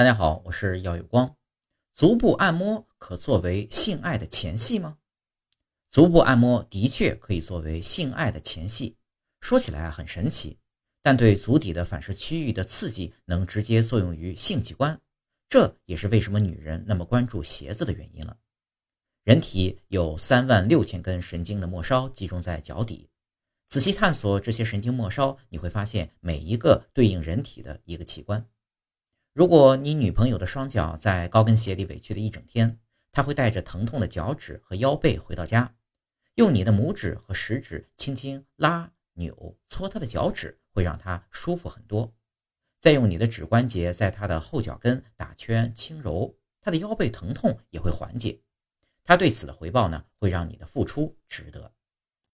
大家好，我是耀有光。足部按摩可作为性爱的前戏吗？足部按摩的确可以作为性爱的前戏，说起来啊很神奇，但对足底的反射区域的刺激能直接作用于性器官，这也是为什么女人那么关注鞋子的原因了。人体有三万六千根神经的末梢集中在脚底，仔细探索这些神经末梢，你会发现每一个对应人体的一个器官。如果你女朋友的双脚在高跟鞋里委屈了一整天，她会带着疼痛的脚趾和腰背回到家，用你的拇指和食指轻轻拉、扭、搓她的脚趾，会让她舒服很多。再用你的指关节在她的后脚跟打圈轻揉，她的腰背疼痛也会缓解。她对此的回报呢，会让你的付出值得。